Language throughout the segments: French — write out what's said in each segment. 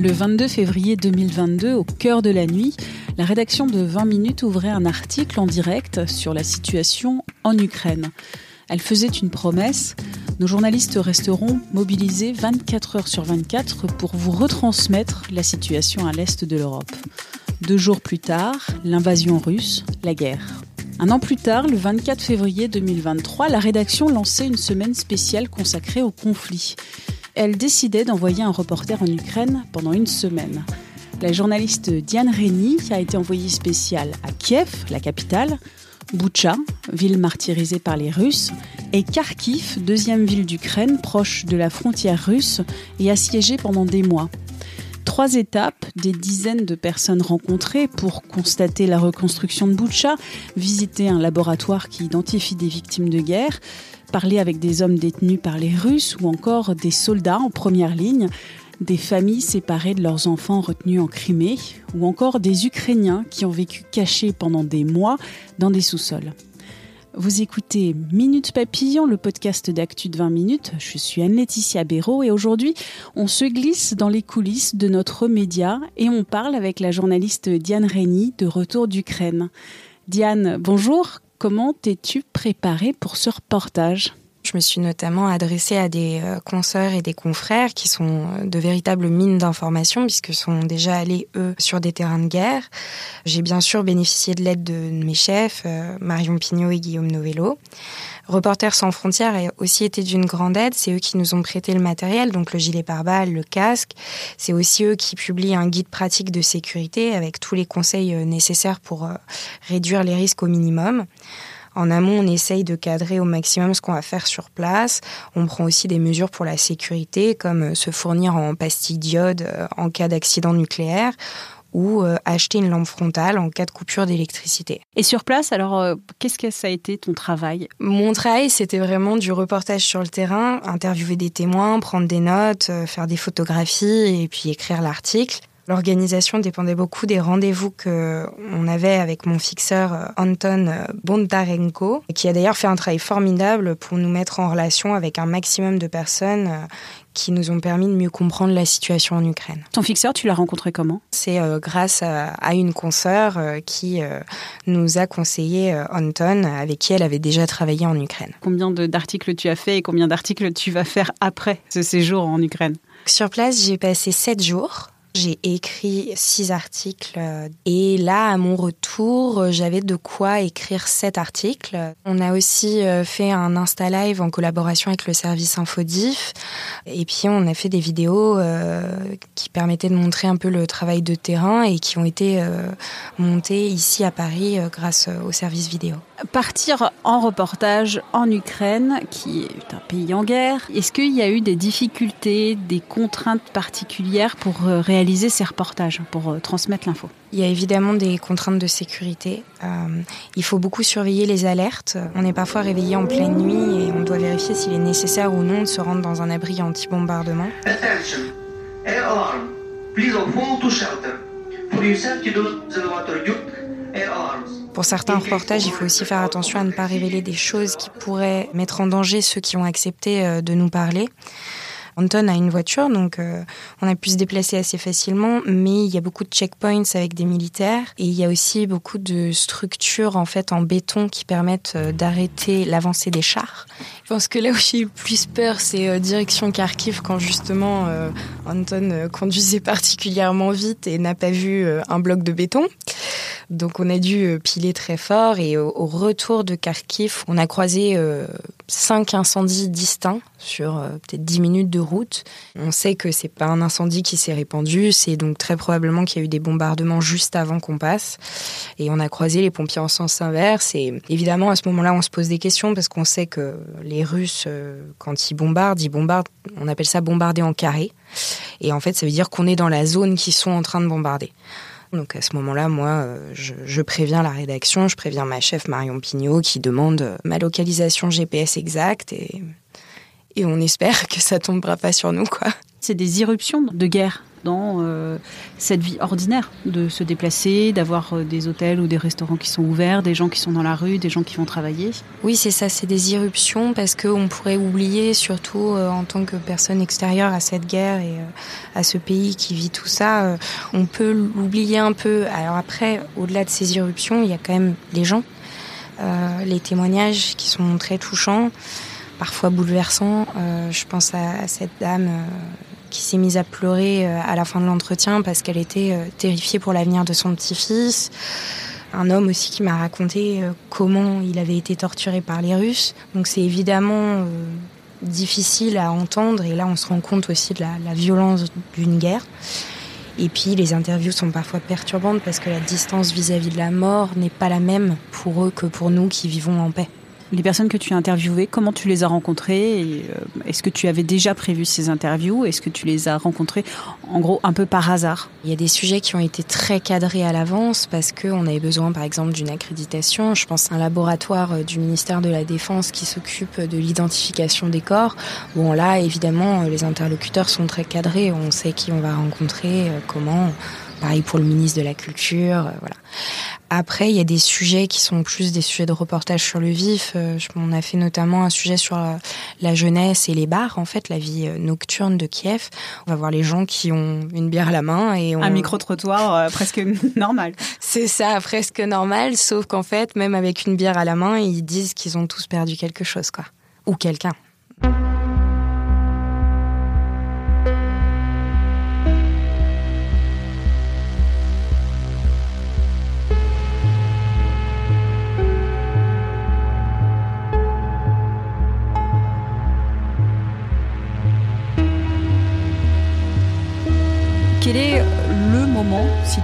Le 22 février 2022, au cœur de la nuit, la rédaction de 20 minutes ouvrait un article en direct sur la situation en Ukraine. Elle faisait une promesse. Nos journalistes resteront mobilisés 24 heures sur 24 pour vous retransmettre la situation à l'est de l'Europe. Deux jours plus tard, l'invasion russe, la guerre. Un an plus tard, le 24 février 2023, la rédaction lançait une semaine spéciale consacrée au conflit. Elle décidait d'envoyer un reporter en Ukraine pendant une semaine. La journaliste Diane Reni a été envoyée spéciale à Kiev, la capitale, Boutcha, ville martyrisée par les Russes, et Kharkiv, deuxième ville d'Ukraine proche de la frontière russe et assiégée pendant des mois. Trois étapes, des dizaines de personnes rencontrées pour constater la reconstruction de Boutcha, visiter un laboratoire qui identifie des victimes de guerre, parler avec des hommes détenus par les Russes ou encore des soldats en première ligne, des familles séparées de leurs enfants retenus en Crimée ou encore des Ukrainiens qui ont vécu cachés pendant des mois dans des sous-sols. Vous écoutez Minute Papillon, le podcast d'actu de 20 minutes. Je suis Anne-Laetitia Béraud et aujourd'hui, on se glisse dans les coulisses de notre média et on parle avec la journaliste Diane Reni de Retour d'Ukraine. Diane, bonjour. Comment t'es-tu préparée pour ce reportage? Je me suis notamment adressée à des consoeurs et des confrères qui sont de véritables mines d'informations puisque sont déjà allés, eux, sur des terrains de guerre. J'ai bien sûr bénéficié de l'aide de mes chefs, Marion Pignot et Guillaume Novello. Reporters sans frontières a aussi été d'une grande aide. C'est eux qui nous ont prêté le matériel, donc le gilet pare-balles, le casque. C'est aussi eux qui publient un guide pratique de sécurité avec tous les conseils nécessaires pour réduire les risques au minimum. En amont, on essaye de cadrer au maximum ce qu'on va faire sur place. On prend aussi des mesures pour la sécurité, comme se fournir en pastilles d'iode en cas d'accident nucléaire ou acheter une lampe frontale en cas de coupure d'électricité. Et sur place, alors, qu'est-ce que ça a été ton travail? Mon travail, c'était vraiment du reportage sur le terrain, interviewer des témoins, prendre des notes, faire des photographies et puis écrire l'article. L'organisation dépendait beaucoup des rendez-vous que on avait avec mon fixeur Anton Bondarenko, qui a d'ailleurs fait un travail formidable pour nous mettre en relation avec un maximum de personnes qui nous ont permis de mieux comprendre la situation en Ukraine. Ton fixeur, tu l'as rencontré comment? C'est euh, grâce à, à, une consoeur euh, qui euh, nous a conseillé Anton, avec qui elle avait déjà travaillé en Ukraine. Combien d'articles tu as fait et combien d'articles tu vas faire après ce séjour en Ukraine? Sur place, j'ai passé sept jours. J'ai écrit six articles et là, à mon retour, j'avais de quoi écrire sept articles. On a aussi fait un Insta Live en collaboration avec le service Infodif et puis on a fait des vidéos qui permettaient de montrer un peu le travail de terrain et qui ont été montées ici à Paris grâce au service vidéo. Partir en reportage en Ukraine, qui est un pays en guerre, est-ce qu'il y a eu des difficultés, des contraintes particulières pour réaliser ces reportages, pour transmettre l'info il y a évidemment des contraintes de sécurité. Euh, il faut beaucoup surveiller les alertes. On est parfois réveillé en pleine nuit et on doit vérifier s'il est nécessaire ou non de se rendre dans un abri anti-bombardement. Pour certains reportages, il faut aussi faire attention à ne pas révéler des choses qui pourraient mettre en danger ceux qui ont accepté de nous parler. Anton a une voiture, donc euh, on a pu se déplacer assez facilement, mais il y a beaucoup de checkpoints avec des militaires et il y a aussi beaucoup de structures en fait en béton qui permettent euh, d'arrêter l'avancée des chars. Je pense que là où j'ai eu plus peur, c'est euh, direction Kharkiv quand justement Anton conduisait particulièrement vite et n'a pas vu un bloc de béton. Donc on a dû euh, piler très fort et au, retour de Kharkiv, on a croisé euh, cinq incendies distincts sur euh, peut-être 10 minutes de route. On sait que c'est pas un incendie qui s'est répandu, c'est donc très probablement qu'il y a eu des bombardements juste avant qu'on passe. Et on a croisé les pompiers en sens inverse. Et évidemment, à ce moment-là, on se pose des questions parce qu'on sait que les Russes, quand ils bombardent, ils bombardent, on appelle ça bombarder en carré. Et en fait, ça veut dire qu'on est dans la zone qu'ils sont en train de bombarder. Donc à ce moment-là, moi, euh, je, je préviens la rédaction, je préviens ma chef Marion Pignot qui demande euh, ma localisation GPS exacte et, et on espère que ça tombera pas sur nous, quoi. C'est des irruptions de guerre dans euh, cette vie ordinaire, de se déplacer, d'avoir euh, des hôtels ou des restaurants qui sont ouverts, des gens qui sont dans la rue, des gens qui vont travailler. Oui, c'est ça, c'est des irruptions parce qu'on pourrait oublier, surtout euh, en tant que personne extérieure à cette guerre et à ce pays qui vit tout ça, on peut l'oublier un peu. Alors après, au-delà de ces irruptions, il y a quand même les gens, les témoignages qui sont très touchants, parfois bouleversants. Je pense à, cette dame qui s'est mise à pleurer euh, à la fin de l'entretien parce qu'elle était euh, terrifiée pour l'avenir de son petit-fils. Un homme aussi qui m'a raconté euh, comment il avait été torturé par les Russes. Donc c'est évidemment difficile à entendre et là on se rend compte aussi de la violence d'une guerre. Et puis les interviews sont parfois perturbantes parce que la distance vis-à-vis de la mort n'est pas la même pour eux que pour nous qui vivons en paix. Les personnes que tu as interviewées, comment tu les as rencontrées euh, Est-ce que tu avais déjà prévu ces interviews Est-ce que tu les as rencontrées en gros un peu par hasard? Il y a des sujets qui ont été très cadrés à l'avance parce qu'on avait besoin par exemple d'une accréditation. Je pense à un laboratoire euh, du ministère de la Défense qui s'occupe de l'identification des corps. Bon là évidemment euh, les interlocuteurs sont très cadrés, on sait qui on va rencontrer, comment. Pareil pour le ministre de la Culture, euh, voilà. Après, il y a des sujets qui sont plus des sujets de reportage sur le vif. Euh, On a fait notamment un sujet sur la, la jeunesse et les bars, en fait, la vie euh, nocturne de Kiev. On va voir les gens qui ont une bière à la main et on... Un micro-trottoir euh, presque normal. C'est ça, presque normal, sauf qu'en fait, même avec une bière à la main, ils disent qu'ils ont tous perdu quelque chose, quoi. Ou quelqu'un.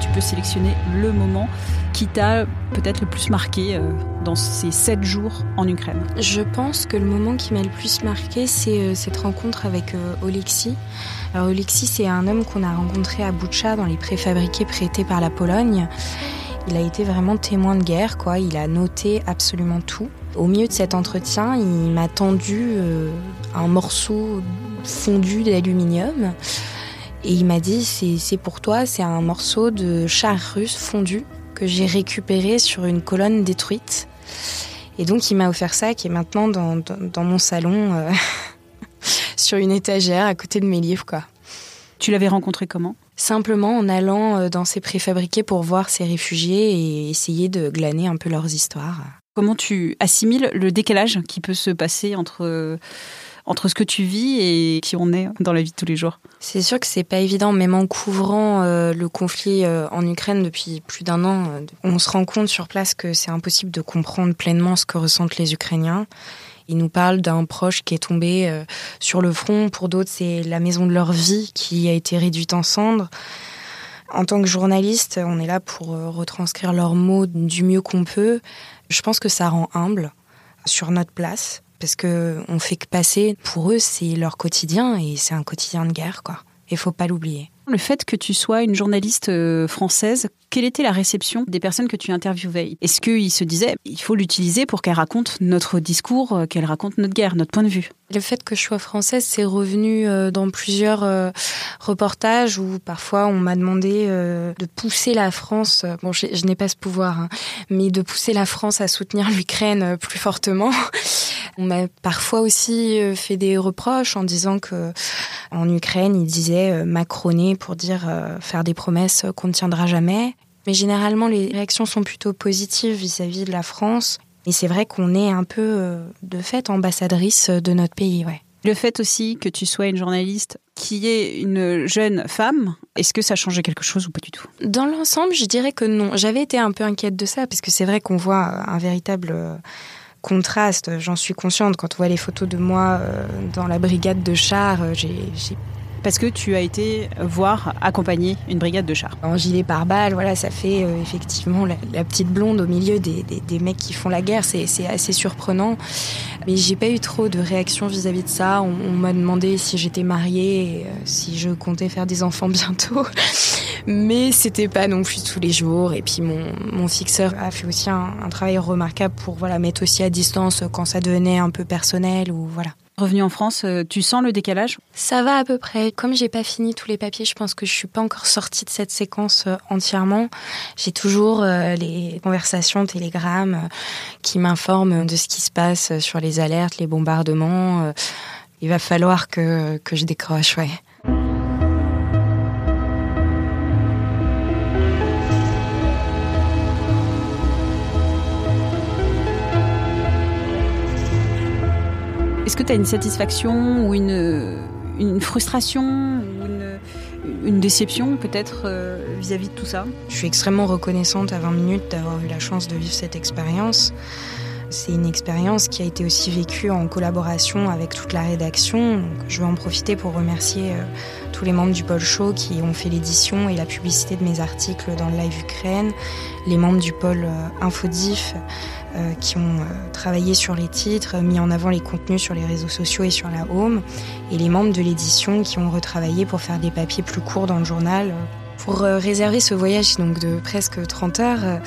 Tu peux sélectionner le moment, qui t'a peut-être le plus marqué euh, dans ces sept jours en Ukraine Je pense que le moment qui m'a le plus marqué, c'est euh, cette rencontre avec euh, Oleksiy. Alors c'est un homme qu'on a rencontré à Butcha dans les préfabriqués prêtés par la Pologne. Il a été vraiment témoin de guerre, quoi. Il a noté absolument tout. Au milieu de cet entretien, il m'a tendu un morceau fondu d'aluminium. Et il m'a dit, c'est c'est pour toi, c'est un morceau de char russe fondu que j'ai récupéré sur une colonne détruite. Et donc il m'a offert ça qui est maintenant dans, dans, dans mon salon, euh, sur une étagère à côté de mes livres. quoi. Tu l'avais rencontré comment? Simplement en allant euh, dans ces préfabriqués pour voir ces réfugiés et essayer de glaner un peu leurs histoires. Comment tu assimiles le décalage qui peut se passer entre, entre ce que tu vis et qui on est dans la vie de tous les jours C'est sûr que c'est pas évident, même en couvrant euh, le conflit euh, en Ukraine depuis plus d'un an, euh, on se rend compte sur place que c'est impossible de comprendre pleinement ce que ressentent les Ukrainiens. Ils nous parlent d'un proche qui est tombé sur le front, pour d'autres c'est la maison de leur vie qui a été réduite en cendres. En tant que journaliste, on est là pour retranscrire leurs mots du mieux qu'on peut. Je pense que ça rend humble sur notre place parce que on fait que passer. Pour eux, c'est leur quotidien et c'est un quotidien de guerre, quoi. Il faut pas l'oublier. Le fait que tu sois une journaliste euh, française, quelle était la réception des personnes que tu interviewais? Est-ce qu'ils se disaient il faut l'utiliser pour qu'elle raconte notre discours, euh, qu'elle raconte notre guerre, notre point de vue? Le fait que je sois française, c'est revenu euh, dans plusieurs reportages où parfois on m'a demandé de pousser la France. Bon, je, n'ai pas ce pouvoir, hein, mais de pousser la France à soutenir l'Ukraine plus fortement. On m'a parfois aussi fait des reproches en disant que en Ukraine, ils disaient euh, macroner pour dire euh, faire des promesses qu'on ne tiendra jamais. Mais généralement, les réactions sont plutôt positives vis-à-vis de la France. Et c'est vrai qu'on est un peu, euh, de fait, ambassadrice de notre pays, ouais. Le fait aussi que tu sois une journaliste qui est une jeune femme, est-ce que ça a changé quelque chose ou pas du tout? Dans l'ensemble, je dirais que non. J'avais été un peu inquiète de ça, parce que c'est vrai qu'on voit un véritable contraste. J'en suis consciente quand on voit les photos de moi euh, dans la brigade de chars. Euh, j'ai parce que tu as été voir accompagner une brigade de chars. En gilet pare-balles, voilà, ça fait euh, effectivement la, petite blonde au milieu des, des, mecs qui font la guerre, c'est assez surprenant. Mais j'ai pas eu trop de réaction vis-à-vis de ça. On, m'a demandé si j'étais mariée, et, euh, si je comptais faire des enfants bientôt. Mais c'était pas non plus tous les jours. Et puis mon, mon fixeur a fait aussi un, un travail remarquable pour voilà mettre aussi à distance quand ça devenait un peu personnel ou voilà. Revenu en France, euh, tu sens le décalage? Ça va à peu près. Comme j'ai pas fini tous les papiers, je pense que je suis pas encore sortie de cette séquence euh, entièrement. J'ai toujours euh, les conversations, télégrammes qui m'informent de ce qui se passe sur les alertes, les bombardements. Il va falloir que, que je décroche, ouais. Est-ce que tu as une satisfaction ou une, une frustration ou une, une déception peut-être euh, vis-à-vis de tout ça? Je suis extrêmement reconnaissante à 20 minutes d'avoir eu la chance de vivre cette expérience. C'est une expérience qui a été aussi vécue en collaboration avec toute la rédaction. je vais en profiter pour remercier euh, tous les membres du pôle show qui ont fait l'édition et la publicité de mes articles dans le live Ukraine, les membres du pôle euh, Infodif, euh, qui ont travaillé sur les titres, mis en avant les contenus sur les réseaux sociaux et sur la home, et les membres de l'édition qui ont retravaillé pour faire des papiers plus courts dans le journal. Pour réserver ce voyage donc de presque 30 heures,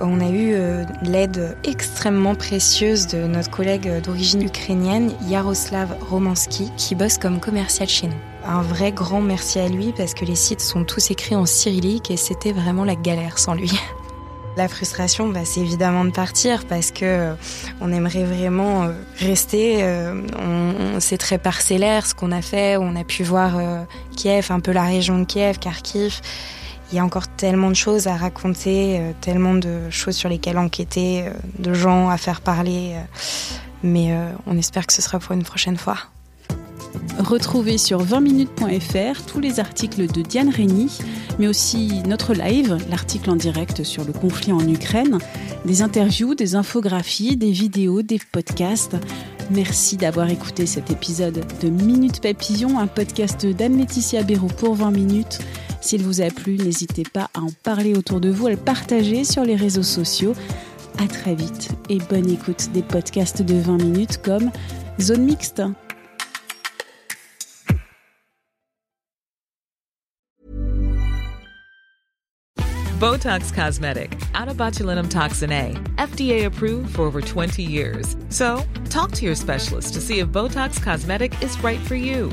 on a eu l'aide extrêmement précieuse de notre collègue d'origine ukrainienne, Yaroslav Romansky, qui bosse comme commercial chez nous. Un vrai grand merci à lui parce que les sites sont tous écrits en cyrillique et c'était vraiment la galère sans lui. La frustration, bah, c'est évidemment de partir parce que euh, on aimerait vraiment euh, rester. Euh, c'est très parcellaire ce qu'on a fait. On a pu voir Kiev, un peu la région de Kiev, Kharkiv. Il y a encore tellement de choses à raconter, tellement de choses sur lesquelles enquêter, de gens à faire parler. Mais on espère que ce sera pour une prochaine fois. Retrouvez sur 20minutes.fr tous les articles de Diane Rény, mais aussi notre live, l'article en direct sur le conflit en Ukraine, des interviews, des infographies, des vidéos, des podcasts. Merci d'avoir écouté cet épisode de Minute Papillon, un podcast d'Anne-Laetitia pour 20 minutes. S'il vous a plu, n'hésitez pas à en parler autour de vous, à le partager sur les réseaux sociaux. À très vite et bonne écoute des podcasts de 20 minutes comme Zone Mixte. Botox Cosmetic, out of botulinum toxin A, FDA approved for over 20 years. So, talk to your specialist to see if Botox Cosmetic is right for you.